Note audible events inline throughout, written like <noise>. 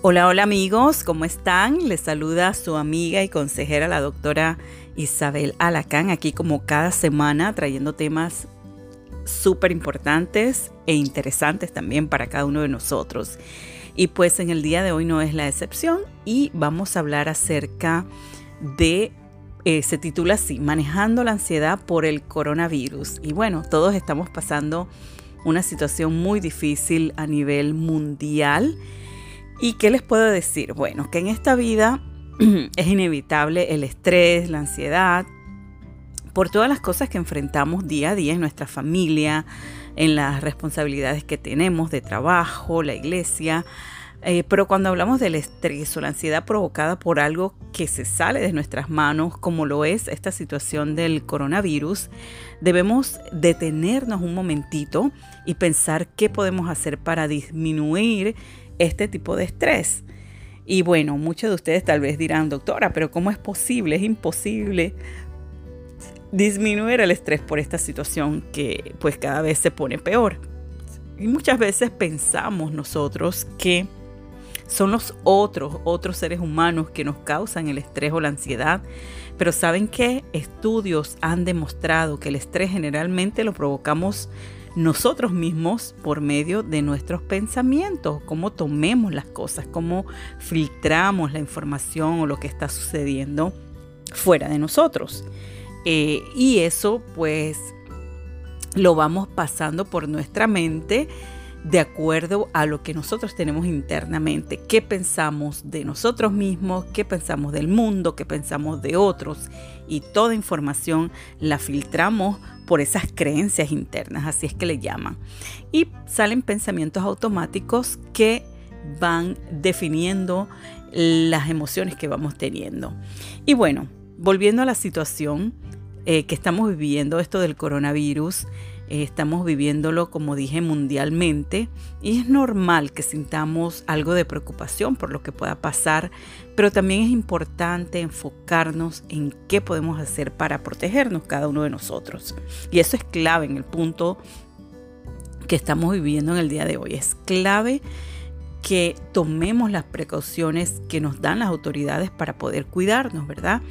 Hola, hola amigos, ¿cómo están? Les saluda su amiga y consejera, la doctora Isabel Alacán, aquí como cada semana trayendo temas súper importantes e interesantes también para cada uno de nosotros. Y pues en el día de hoy no es la excepción y vamos a hablar acerca de, eh, se titula así, Manejando la ansiedad por el coronavirus. Y bueno, todos estamos pasando una situación muy difícil a nivel mundial ¿Y qué les puedo decir? Bueno, que en esta vida <clears throat> es inevitable el estrés, la ansiedad, por todas las cosas que enfrentamos día a día en nuestra familia, en las responsabilidades que tenemos de trabajo, la iglesia. Eh, pero cuando hablamos del estrés o la ansiedad provocada por algo que se sale de nuestras manos, como lo es esta situación del coronavirus, debemos detenernos un momentito y pensar qué podemos hacer para disminuir este tipo de estrés. Y bueno, muchos de ustedes tal vez dirán, doctora, pero ¿cómo es posible? Es imposible disminuir el estrés por esta situación que pues cada vez se pone peor. Y muchas veces pensamos nosotros que son los otros, otros seres humanos que nos causan el estrés o la ansiedad. Pero ¿saben qué? Estudios han demostrado que el estrés generalmente lo provocamos nosotros mismos por medio de nuestros pensamientos, cómo tomemos las cosas, cómo filtramos la información o lo que está sucediendo fuera de nosotros. Eh, y eso pues lo vamos pasando por nuestra mente de acuerdo a lo que nosotros tenemos internamente, qué pensamos de nosotros mismos, qué pensamos del mundo, qué pensamos de otros. Y toda información la filtramos por esas creencias internas, así es que le llaman. Y salen pensamientos automáticos que van definiendo las emociones que vamos teniendo. Y bueno, volviendo a la situación eh, que estamos viviendo, esto del coronavirus, estamos viviéndolo, como dije, mundialmente y es normal que sintamos algo de preocupación por lo que pueda pasar, pero también es importante enfocarnos en qué podemos hacer para protegernos cada uno de nosotros. Y eso es clave en el punto que estamos viviendo en el día de hoy. Es clave que tomemos las precauciones que nos dan las autoridades para poder cuidarnos, ¿verdad?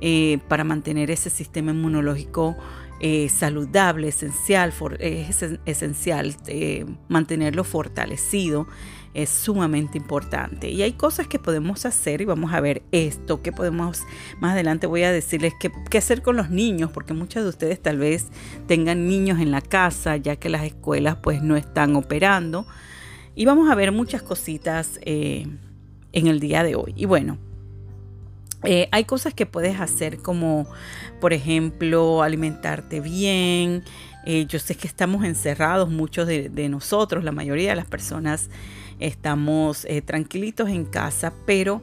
Eh, para mantener ese sistema inmunológico eh, saludable, esencial, es esencial eh, mantenerlo fortalecido, es sumamente importante. Y hay cosas que podemos hacer y vamos a ver esto, que podemos, más adelante voy a decirles qué, qué hacer con los niños, porque muchos de ustedes tal vez tengan niños en la casa, ya que las escuelas pues no están operando. Y vamos a ver muchas cositas eh, en el día de hoy. Y bueno, eh, hay cosas que puedes hacer como, por ejemplo, alimentarte bien. Eh, yo sé que estamos encerrados, muchos de, nosotros, la mayoría de las personas estamos eh, tranquilitos en casa, pero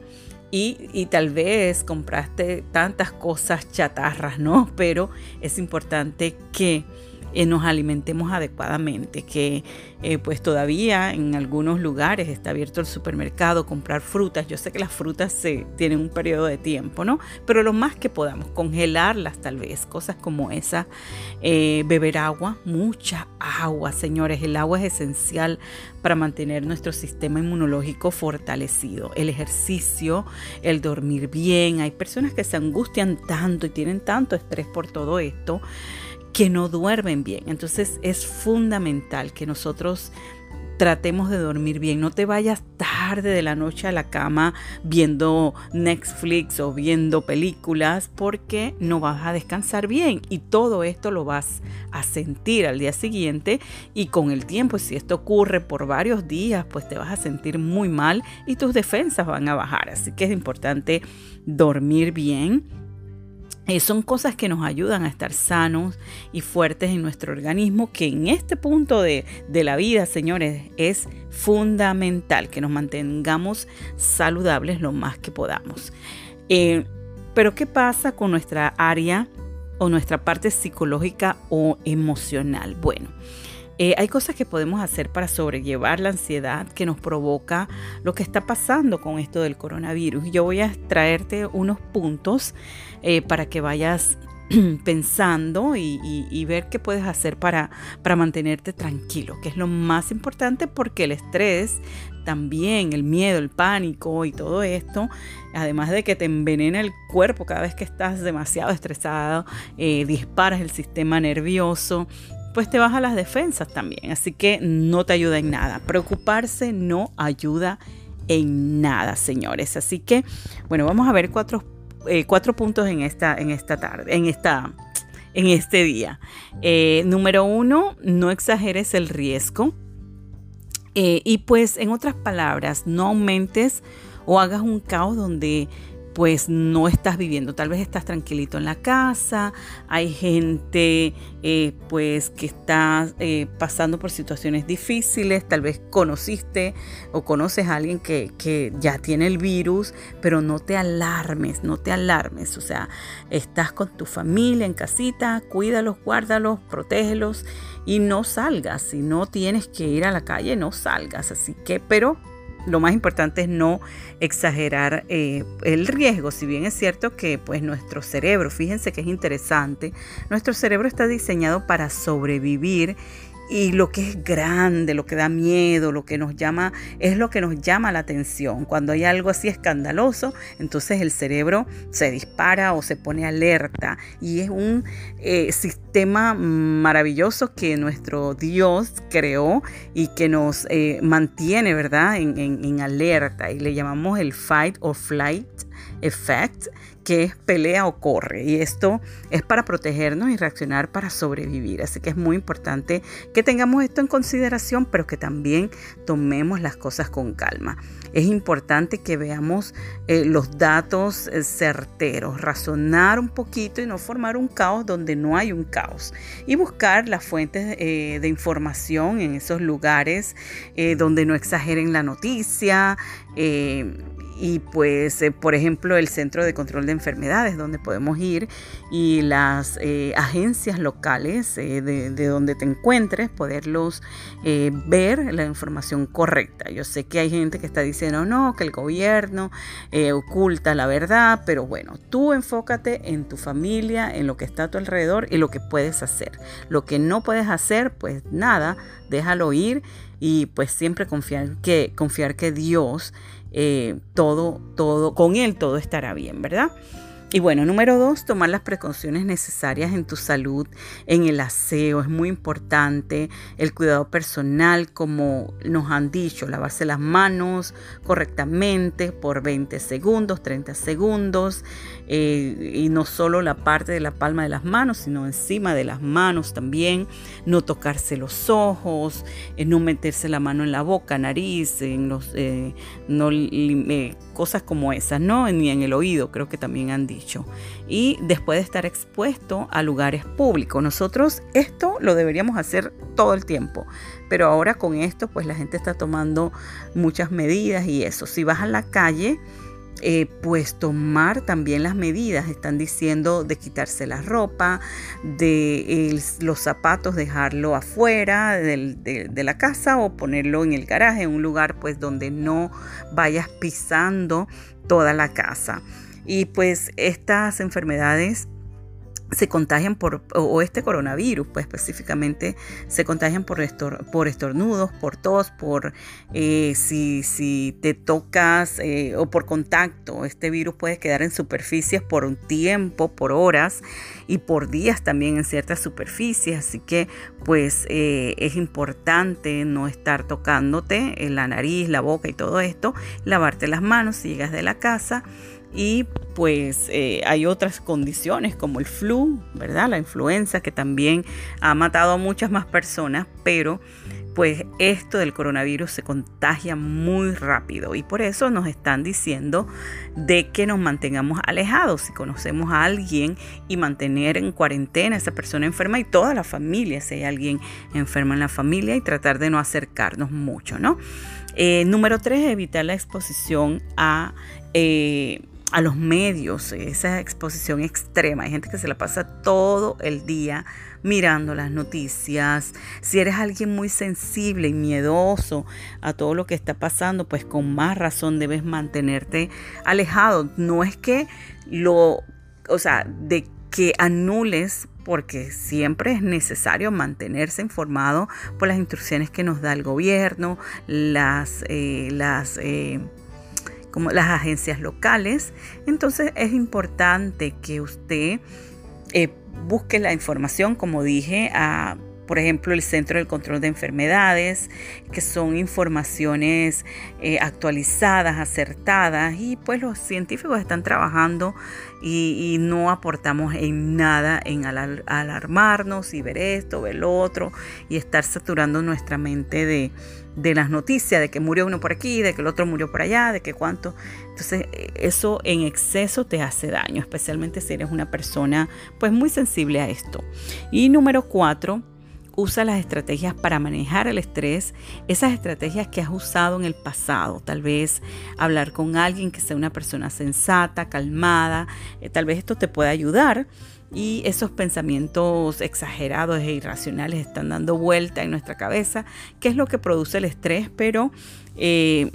y, y, tal vez compraste tantas cosas chatarras, ¿no? <laughs> Pero es importante que eh, nos alimentemos adecuadamente, que eh, pues todavía en algunos lugares está abierto el supermercado, comprar frutas. Yo sé que las frutas se tienen un periodo de tiempo, ¿no? Pero lo más que podamos, congelarlas tal vez, cosas como esa, eh, beber agua, mucha agua, señores. El agua es esencial para mantener nuestro sistema inmunológico fortalecido. El ejercicio, el dormir bien. Hay personas que se angustian tanto y tienen tanto estrés por todo esto que no duermen bien. Entonces es fundamental que nosotros tratemos de dormir bien. No te vayas tarde de la noche a la cama viendo Netflix o viendo películas porque no vas a descansar bien y todo esto lo vas a sentir al día siguiente y con el tiempo, si esto ocurre por varios días, pues te vas a sentir muy mal y tus defensas van a bajar. Así que es importante dormir bien eh, son cosas que nos ayudan a estar sanos y fuertes en nuestro organismo, que en este punto de, la vida, señores, es fundamental que nos mantengamos saludables lo más que podamos. Eh, pero ¿qué pasa con nuestra área o nuestra parte psicológica o emocional? Bueno, eh, hay cosas que podemos hacer para sobrellevar la ansiedad que nos provoca lo que está pasando con esto del coronavirus. Yo voy a traerte unos puntos eh, para que vayas <clears throat> pensando y, ver qué puedes hacer para, para mantenerte tranquilo, que es lo más importante porque el estrés también, el miedo, el pánico y todo esto, además de que te envenena el cuerpo cada vez que estás demasiado estresado, eh, disparas el sistema nervioso, pues te baja las defensas también. Así que no te ayuda en nada. Preocuparse no ayuda en nada, señores. Así que, bueno, vamos a ver cuatro, eh, cuatro puntos en esta, en esta tarde, en esta en este día. Eh, número uno, no exageres el riesgo. Eh, y pues, en otras palabras, no aumentes o hagas un caos donde pues no estás viviendo, tal vez estás tranquilito en la casa, hay gente eh, pues que está eh, pasando por situaciones difíciles, tal vez conociste o conoces a alguien que, que, ya tiene el virus, pero no te alarmes, no te alarmes, o sea, estás con tu familia en casita, cuídalos, guárdalos, protégelos y no salgas, si no tienes que ir a la calle, no salgas, así que, pero lo más importante es no exagerar eh, el riesgo, si bien es cierto que pues nuestro cerebro, fíjense que es interesante, nuestro cerebro está diseñado para sobrevivir y lo que es grande, lo que da miedo, lo que nos llama, es lo que nos llama la atención. Cuando hay algo así escandaloso, entonces el cerebro se dispara o se pone alerta. Y es un eh, sistema maravilloso que nuestro Dios creó y que nos eh, mantiene, ¿verdad?, en, en alerta. Y le llamamos el fight or flight effect que es pelea o corre. Y esto es para protegernos y reaccionar para sobrevivir. Así que es muy importante que tengamos esto en consideración, pero que también tomemos las cosas con calma. Es importante que veamos eh, los datos eh, certeros, razonar un poquito y no formar un caos donde no hay un caos. Y buscar las fuentes eh, de información en esos lugares donde no exageren la noticia y pues, eh, por ejemplo, el Centro de Control de Enfermedades, donde podemos ir, y las eh, agencias locales eh, de, donde te encuentres, poderlos ver la información correcta. Yo sé que hay gente que está diciendo, no, que el gobierno oculta la verdad, pero bueno, tú enfócate en tu familia, en lo que está a tu alrededor y lo que puedes hacer. Lo que no puedes hacer, pues nada, déjalo ir y pues siempre confiar que, confiar que Dios eh, todo, todo, con él todo estará bien, ¿verdad? Y bueno, número dos, tomar las precauciones necesarias en tu salud, en el aseo, es muy importante. El cuidado personal, como nos han dicho, lavarse las manos correctamente por 20 segundos, 30 segundos. Eh, y no solo la parte de la palma de las manos, sino encima de las manos también. No tocarse los ojos, eh, no meterse la mano en la boca, nariz, en los, eh, cosas como esas, ¿no? Ni en el oído, creo que también han dicho y después de estar expuesto a lugares públicos. Nosotros esto lo deberíamos hacer todo el tiempo, pero ahora con esto pues la gente está tomando muchas medidas y eso. Si vas a la calle, eh, pues tomar también las medidas. Están diciendo de quitarse la ropa, de los zapatos, dejarlo afuera de, de, la casa o ponerlo en el garaje, en un lugar pues donde no vayas pisando toda la casa. Y pues estas enfermedades se contagian por, o este coronavirus, pues específicamente se contagian por, por estornudos, por tos, por eh, si, si, te tocas eh, o por contacto. Este virus puede quedar en superficies por un tiempo, por horas y por días también en ciertas superficies. Así que pues eh, es importante no estar tocándote en la nariz, la boca y todo esto, lavarte las manos si llegas de la casa y pues eh, hay otras condiciones como el flu, ¿verdad? La influenza que también ha matado a muchas más personas, pero pues esto del coronavirus se contagia muy rápido y por eso nos están diciendo de que nos mantengamos alejados si conocemos a alguien y mantener en cuarentena a esa persona enferma y toda la familia, si hay alguien enfermo en la familia y tratar de no acercarnos mucho, ¿no? Eh, número tres, evitar la exposición a... Eh, a los medios, esa exposición extrema. Hay gente que se la pasa todo el día mirando las noticias. Si eres alguien muy sensible y miedoso a todo lo que está pasando, pues con más razón debes mantenerte alejado. No es que lo, o sea, de que anules porque siempre es necesario mantenerse informado por las instrucciones que nos da el gobierno, las, eh, las, eh, como las agencias locales. Entonces es importante que usted eh, busque la información, como dije, a por ejemplo, el Centro del Control de Enfermedades, que son informaciones eh, actualizadas, acertadas, y pues los científicos están trabajando y, no aportamos en nada en alarmarnos y ver esto, ver lo otro, y estar saturando nuestra mente de, de las noticias, de que murió uno por aquí, de que el otro murió por allá, de que cuánto. Entonces, eso en exceso te hace daño, especialmente si eres una persona pues muy sensible a esto. Y número cuatro, usa las estrategias para manejar el estrés, esas estrategias que has usado en el pasado, tal vez hablar con alguien que sea una persona sensata, calmada, eh, tal vez esto te pueda ayudar y esos pensamientos exagerados e irracionales están dando vuelta en nuestra cabeza, que es lo que produce el estrés, pero eh,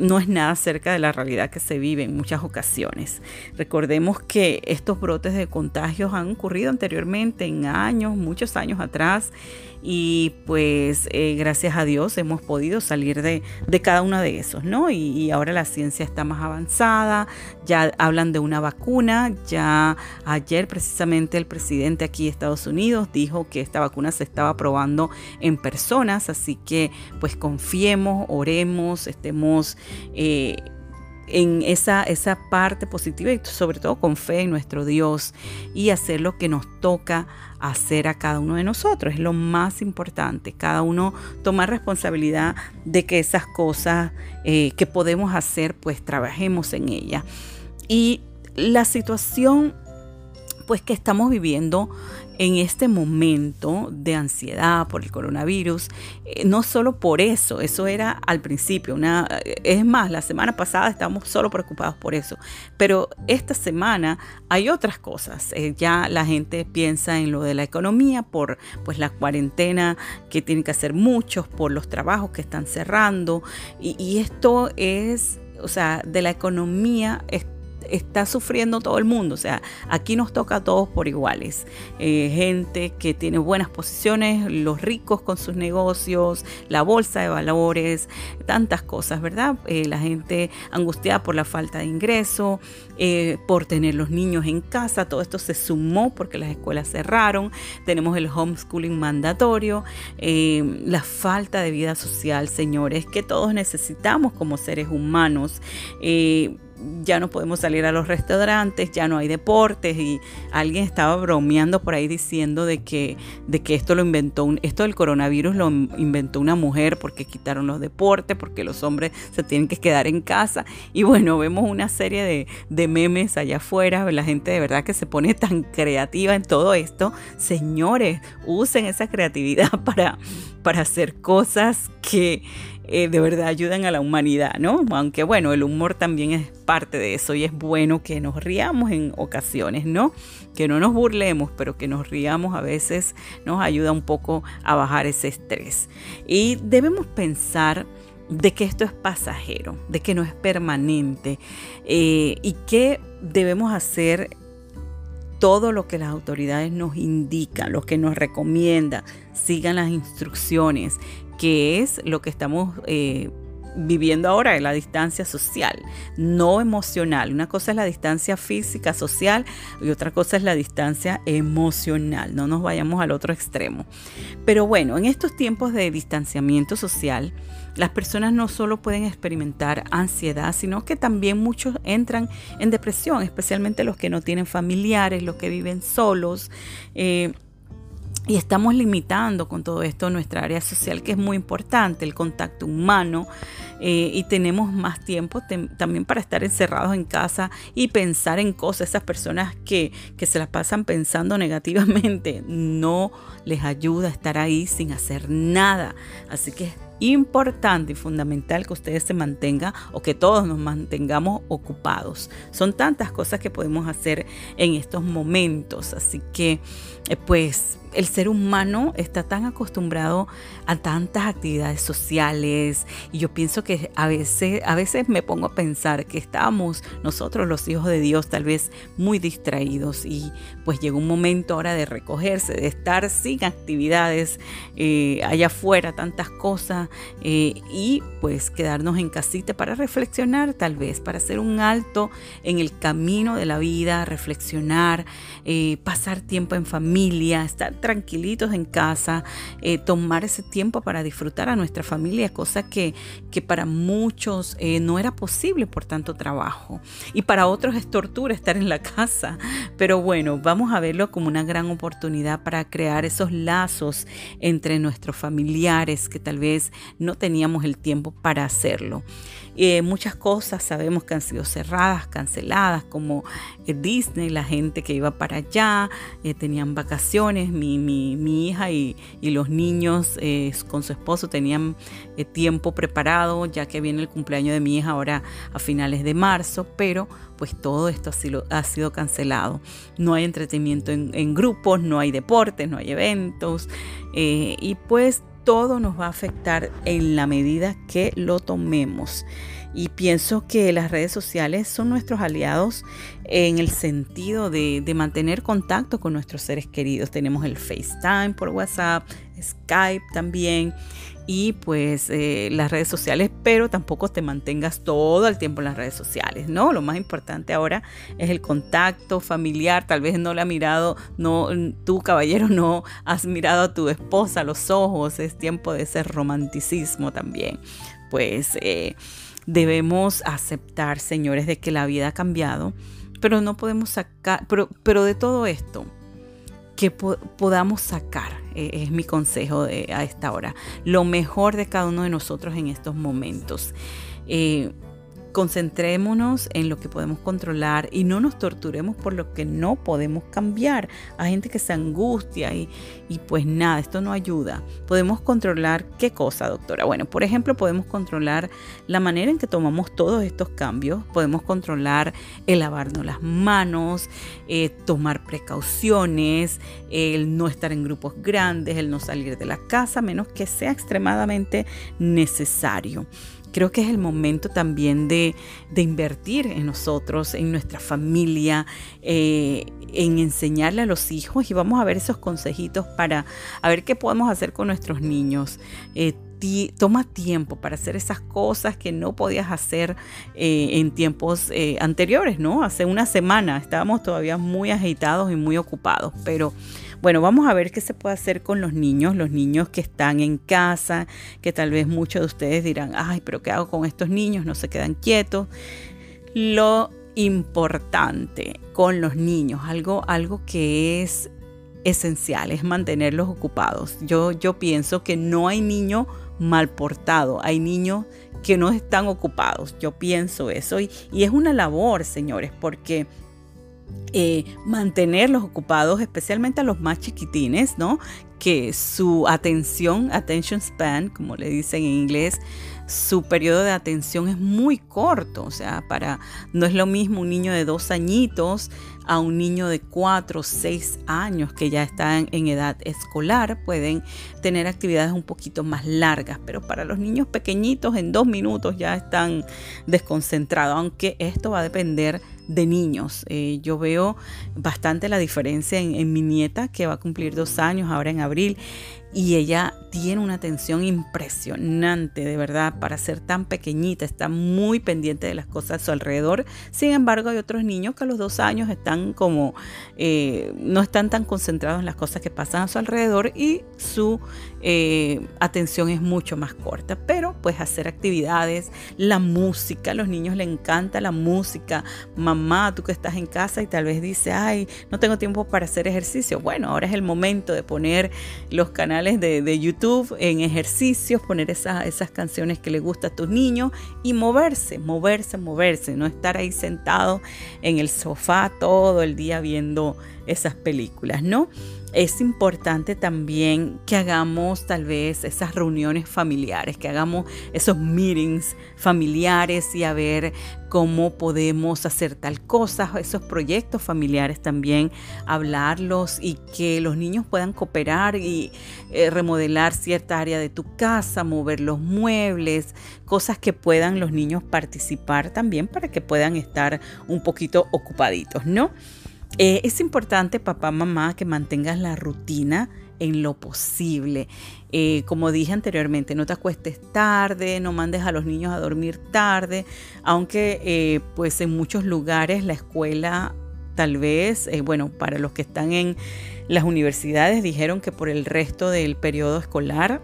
no es nada cerca de la realidad que se vive en muchas ocasiones. Recordemos que estos brotes de contagios han ocurrido anteriormente en años, muchos años atrás, y pues eh, gracias a Dios hemos podido salir de, cada uno de esos, ¿no? Y, ahora la ciencia está más avanzada, ya hablan de una vacuna, ya ayer precisamente el presidente aquí de Estados Unidos dijo que esta vacuna se estaba probando en personas, así que pues confiemos, oremos, estemos... Eh, en esa, esa parte positiva y sobre todo con fe en nuestro Dios y hacer lo que nos toca hacer a cada uno de nosotros. Es lo más importante. Cada uno tomar responsabilidad de que esas cosas eh, que podemos hacer, pues trabajemos en ella. Y la situación pues que estamos viviendo en este momento de ansiedad por el coronavirus, eh, no solo por eso, eso era al principio, una, es más, la semana pasada estábamos solo preocupados por eso, pero esta semana hay otras cosas, eh, ya la gente piensa en lo de la economía por pues la cuarentena que tienen que hacer muchos, por los trabajos que están cerrando y, y esto es, o sea, de la economía está sufriendo todo el mundo. O sea, aquí nos toca a todos por iguales. Eh, gente que tiene buenas posiciones, los ricos con sus negocios, la bolsa de valores, tantas cosas, ¿verdad? Eh, la gente angustiada por la falta de ingreso, eh, por tener los niños en casa. Todo esto se sumó porque las escuelas cerraron. Tenemos el homeschooling mandatorio, la falta de vida social, señores, que todos necesitamos como seres humanos ya no podemos salir a los restaurantes, ya no hay deportes y alguien estaba bromeando por ahí diciendo de que, de que esto lo inventó, un, esto del coronavirus lo inventó una mujer porque quitaron los deportes, porque los hombres se tienen que quedar en casa. Y bueno, vemos una serie de, de memes allá afuera, la gente de verdad que se pone tan creativa en todo esto, señores, usen esa creatividad <laughs> para, para hacer cosas que eh, de verdad ayudan a la humanidad, ¿no? Aunque bueno, el humor también es parte de eso y es bueno que nos riamos en ocasiones, ¿no? Que no nos burlemos, pero que nos riamos a veces nos ayuda un poco a bajar ese estrés. Y debemos pensar de que esto es pasajero, de que no es permanente eh, y que debemos hacer todo lo que las autoridades nos indican, lo que nos recomiendan, sigan las instrucciones, que es lo que estamos eh, viviendo ahora la distancia social, no emocional. Una cosa es la distancia física, social, y otra cosa es la distancia emocional. No nos vayamos al otro extremo. Pero bueno, en estos tiempos de distanciamiento social, las personas no solo pueden experimentar ansiedad, sino que también muchos entran en depresión, especialmente los que no tienen familiares, los que viven solos. Eh, y estamos limitando con todo esto nuestra área social, que es muy importante, el contacto humano. Eh, y tenemos más tiempo también para estar encerrados en casa y pensar en cosas. Esas personas que, que se las pasan pensando negativamente, no les ayuda a estar ahí sin hacer nada. Así que importante y fundamental que ustedes se mantengan o que todos nos mantengamos ocupados. Son tantas cosas que podemos hacer en estos momentos, así que eh, pues el ser humano está tan acostumbrado a tantas actividades sociales y yo pienso que a veces, a veces me pongo a pensar que estamos nosotros los hijos de Dios tal vez muy distraídos y pues llegó un momento ahora de recogerse, de estar sin actividades eh, allá afuera, tantas cosas eh, y pues quedarnos en casita para reflexionar tal vez, para hacer un alto en el camino de la vida, reflexionar, eh, pasar tiempo en familia, estar tranquilitos en casa, tomar ese tiempo para disfrutar a nuestra familia, cosa que, que para muchos no era posible por tanto trabajo. Y para otros es tortura estar en la <laughs> casa. Pero bueno, vamos a verlo como una gran oportunidad para crear esos lazos entre nuestros familiares que tal vez no teníamos el tiempo para hacerlo. Eh, muchas cosas sabemos que han sido cerradas, canceladas, como eh, Disney, la gente que iba para allá, eh, tenían vacaciones, mi, mi, hija y, los niños con su esposo tenían tiempo preparado, ya que viene el cumpleaños de mi hija ahora a finales de marzo, pero pues todo esto ha sido, ha sido cancelado. No hay entretenimiento en, en, grupos, no hay deportes, no hay eventos y pues todo nos va a afectar en la medida que lo tomemos. Y pienso que las redes sociales son nuestros aliados en el sentido de, mantener contacto con nuestros seres queridos. Tenemos el FaceTime por WhatsApp, Skype también y pues eh, las redes sociales, pero tampoco te mantengas todo el tiempo en las redes sociales, ¿no? Lo más importante ahora es el contacto familiar, tal vez no le ha mirado, no, tú caballero no has mirado a tu esposa a los ojos, es tiempo de ese romanticismo también. Pues eh, debemos aceptar, señores, de que la vida ha cambiado, pero no podemos sacar, pero, pero de todo esto, que podamos sacar, eh, es mi consejo a esta hora, lo mejor de cada uno de nosotros en estos momentos. Eh, Concentrémonos en lo que podemos controlar y no nos torturemos por lo que no podemos cambiar. Hay gente que se angustia y, y pues nada, esto no ayuda. Podemos controlar qué cosa, doctora. Bueno, por ejemplo, podemos controlar la manera en que tomamos todos estos cambios. Podemos controlar el lavarnos las manos, eh, tomar precauciones, el no estar en grupos grandes, el no salir de la casa, menos que sea extremadamente necesario creo que es el momento también de, invertir en nosotros, en nuestra familia, eh, en enseñarle a los hijos y vamos a ver esos consejitos para ver qué podemos hacer con nuestros niños. Eh, toma tiempo para hacer esas cosas que no podías hacer eh, en tiempos anteriores, ¿no? Hace una semana estábamos todavía muy agitados y muy ocupados, pero bueno, vamos a ver qué se puede hacer con los niños, los niños que están en casa, que tal vez muchos de ustedes dirán, ay, pero ¿qué hago con estos niños? No se quedan quietos. Lo importante con los niños, algo, algo que es esencial, es mantenerlos ocupados. Yo, yo pienso que no hay niño mal portado, hay niños que no están ocupados. Yo pienso eso y, y es una labor, señores, porque eh, mantenerlos ocupados, especialmente a los más chiquitines, ¿no? Que su atención, attention span, como le dicen en inglés, su periodo de atención es muy corto, o sea, para no es lo mismo un niño de dos añitos a un niño de cuatro seis años que ya están en edad escolar, pueden tener actividades un poquito más largas, pero para los niños pequeñitos en dos minutos ya están desconcentrados, aunque esto va a depender de niños. Eh, yo veo bastante la diferencia en, mi nieta que va a cumplir dos años ahora en abril y ella tiene una atención impresionante, de verdad, para ser tan pequeñita, está muy pendiente de las cosas a su alrededor. Sin embargo, hay otros niños que a los dos años están como, eh, no están tan concentrados en las cosas que pasan a su alrededor y su eh, atención es mucho más corta. Pero pues hacer actividades, la música, a los niños les encanta la música. Mamá, tú que estás en casa y tal vez dice, ay, no tengo tiempo para hacer ejercicio. Bueno, ahora es el momento de poner los canales de, de YouTube en ejercicios, poner esas, esas canciones que le gustan a tus niños y moverse, moverse, moverse, no estar ahí sentado en el sofá todo el día viendo esas películas, ¿no? Es importante también que hagamos tal vez esas reuniones familiares, que hagamos esos meetings familiares y a ver cómo podemos hacer tal cosa, esos proyectos familiares también, hablarlos y que los niños puedan cooperar y eh, remodelar cierta área de tu casa, mover los muebles, cosas que puedan los niños participar también para que puedan estar un poquito ocupaditos, ¿no? Eh, es importante, papá, mamá, que mantengas la rutina en lo posible. Eh, como dije anteriormente, no te acuestes tarde, no mandes a los niños a dormir tarde, aunque eh, pues en muchos lugares la escuela tal vez, bueno, para los que están en las universidades dijeron que por el resto del periodo escolar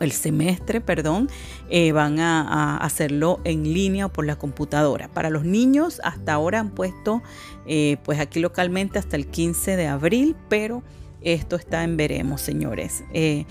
el semestre, perdón, van a, hacerlo en línea o por la computadora. Para los niños, hasta ahora han puesto, eh, pues aquí localmente hasta el 15 de abril, pero esto está en veremos, señores. Eh,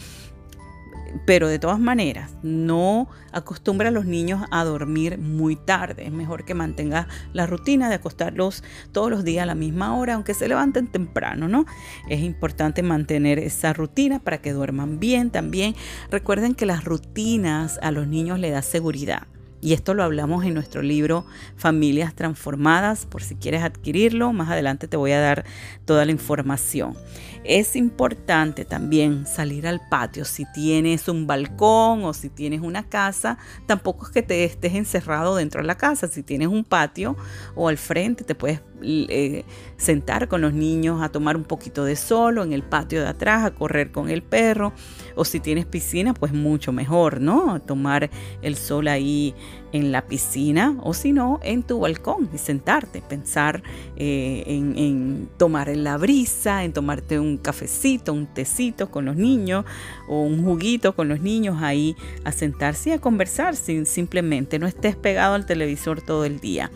pero de todas maneras, no acostumbra a los niños a dormir muy tarde. Es mejor que mantenga la rutina de acostarlos todos los días a la misma hora, aunque se levanten temprano, ¿no? Es importante mantener esa rutina para que duerman bien también. Recuerden que las rutinas a los niños le da seguridad. Y esto lo hablamos en nuestro libro Familias Transformadas, por si quieres adquirirlo, más adelante te voy a dar toda la información. Es importante también salir al patio. Si tienes un balcón o si tienes una casa, tampoco es que te estés encerrado dentro de la casa. Si tienes un patio o al frente, te puedes eh, sentar con los niños a tomar un poquito de sol en el patio de atrás, a correr con el perro. O si tienes piscina, pues mucho mejor, ¿no? Tomar el sol ahí en la piscina o si no, en tu balcón y sentarte, pensar eh, en, en, tomar la brisa, en tomarte un cafecito, un tecito con los niños o un juguito con los niños ahí a sentarse y a conversar sin, simplemente, no estés pegado al televisor todo el día.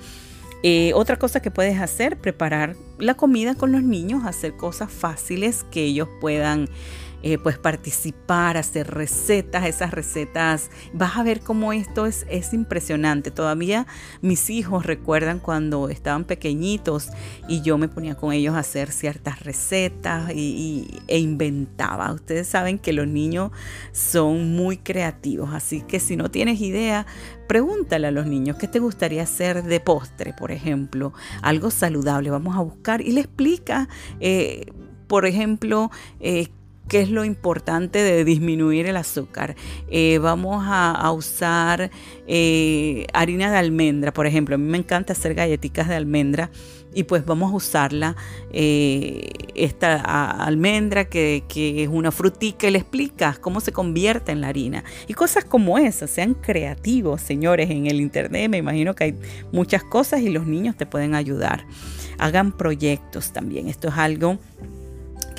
Eh, otra cosa que puedes hacer, preparar la comida con los niños, hacer cosas fáciles que ellos puedan eh, pues participar, hacer recetas, esas recetas. Vas a ver cómo esto es, es impresionante. Todavía mis hijos recuerdan cuando estaban pequeñitos y yo me ponía con ellos a hacer ciertas recetas y, e inventaba. Ustedes saben que los niños son muy creativos, así que si no tienes idea, pregúntale a los niños qué te gustaría hacer de postre, por ejemplo, algo saludable. Vamos a buscar y le explica, eh, por ejemplo, eh, qué es lo importante de disminuir el azúcar. Eh, vamos a, usar eh, harina de almendra, por ejemplo. A mí me encanta hacer galletitas de almendra y pues vamos a usarla, eh, esta almendra que, que, es una frutica le explicas cómo se convierte en la harina. Y cosas como esas, sean creativos, señores, en el internet me imagino que hay muchas cosas y los niños te pueden ayudar. Hagan proyectos también, esto es algo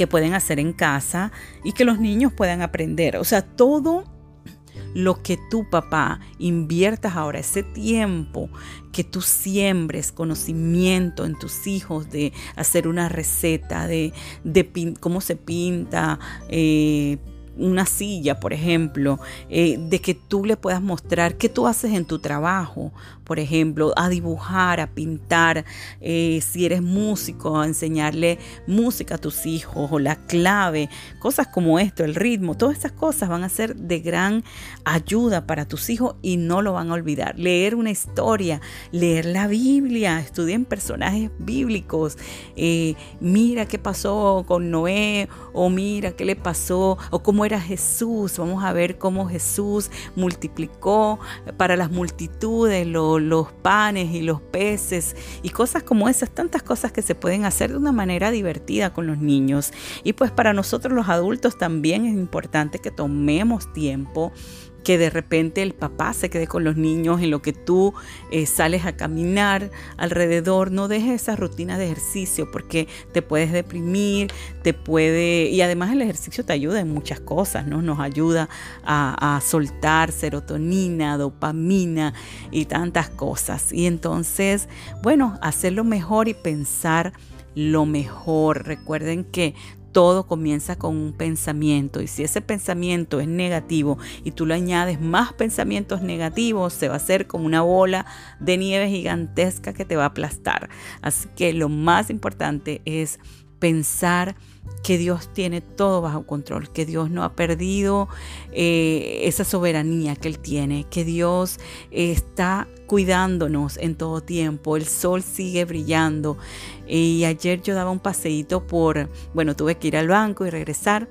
que pueden hacer en casa y que los niños puedan aprender. O sea, todo lo que tu papá inviertas ahora, ese tiempo que tú siembres conocimiento en tus hijos de hacer una receta, de, de cómo se pinta, eh, una silla, por ejemplo, eh, de que tú le puedas mostrar qué tú haces en tu trabajo, por ejemplo, a dibujar, a pintar, eh, si eres músico, a enseñarle música a tus hijos o la clave, cosas como esto, el ritmo, todas estas cosas van a ser de gran ayuda para tus hijos y no lo van a olvidar. Leer una historia, leer la Biblia, estudien personajes bíblicos, eh, mira qué pasó con Noé o mira qué le pasó o cómo era Jesús. Vamos a ver cómo Jesús multiplicó para las multitudes los panes y los peces y cosas como esas, tantas cosas que se pueden hacer de una manera divertida con los niños. Y pues para nosotros los adultos también es importante que tomemos tiempo que de repente el papá se quede con los niños en lo que tú eh, sales a caminar alrededor. No dejes esa rutina de ejercicio porque te puedes deprimir, te puede... Y además el ejercicio te ayuda en muchas cosas, ¿no? Nos ayuda a, a soltar serotonina, dopamina y tantas cosas. Y entonces, bueno, hacerlo mejor y pensar lo mejor. Recuerden que todo comienza con un pensamiento y si ese pensamiento es negativo y tú le añades más pensamientos negativos, se va a hacer como una bola de nieve gigantesca que te va a aplastar. Así que lo más importante es pensar que Dios tiene todo bajo control, que Dios no ha perdido eh, esa soberanía que Él tiene, que Dios está cuidándonos en todo tiempo, el sol sigue brillando. Y ayer yo daba un paseíto por, bueno, tuve que ir al banco y regresar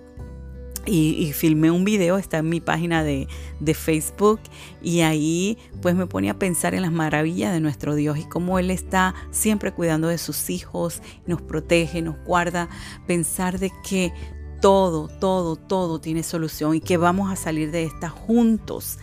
y, filmé un video, está en mi página de, de, Facebook y ahí pues me ponía a pensar en las maravillas de nuestro Dios y cómo Él está siempre cuidando de sus hijos, nos protege, nos guarda, pensar de que todo, todo, todo tiene solución y que vamos a salir de esta juntos,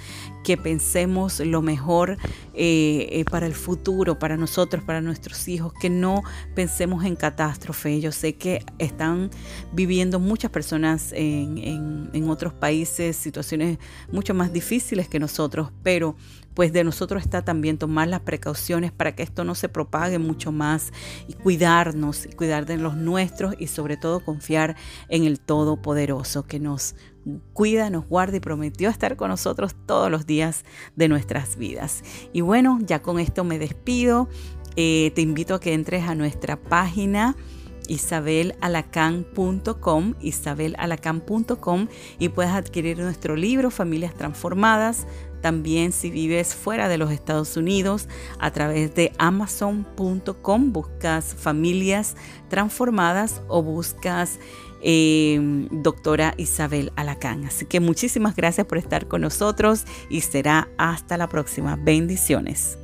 que pensemos lo mejor eh, eh, para el futuro, para nosotros, para nuestros hijos, que no pensemos en catástrofe. Yo sé que están viviendo muchas personas en, en otros países situaciones mucho más difíciles que nosotros, pero pues de nosotros está también tomar las precauciones para que esto no se propague mucho más y cuidarnos y cuidar de los nuestros y sobre todo confiar en el Todopoderoso que nos cuida, nos guarda y prometió estar con nosotros todos los días de nuestras vidas. Y bueno, ya con esto me despido. Eh, te invito a que entres a nuestra página isabelalacan.com, isabelalacan.com y puedas adquirir nuestro libro Familias Transformadas. También si vives fuera de los Estados Unidos, a través de amazon.com buscas Familias Transformadas o buscas Em, doctora Isabel Alacán. Así que muchísimas gracias por estar con nosotros y será hasta la próxima. Bendiciones.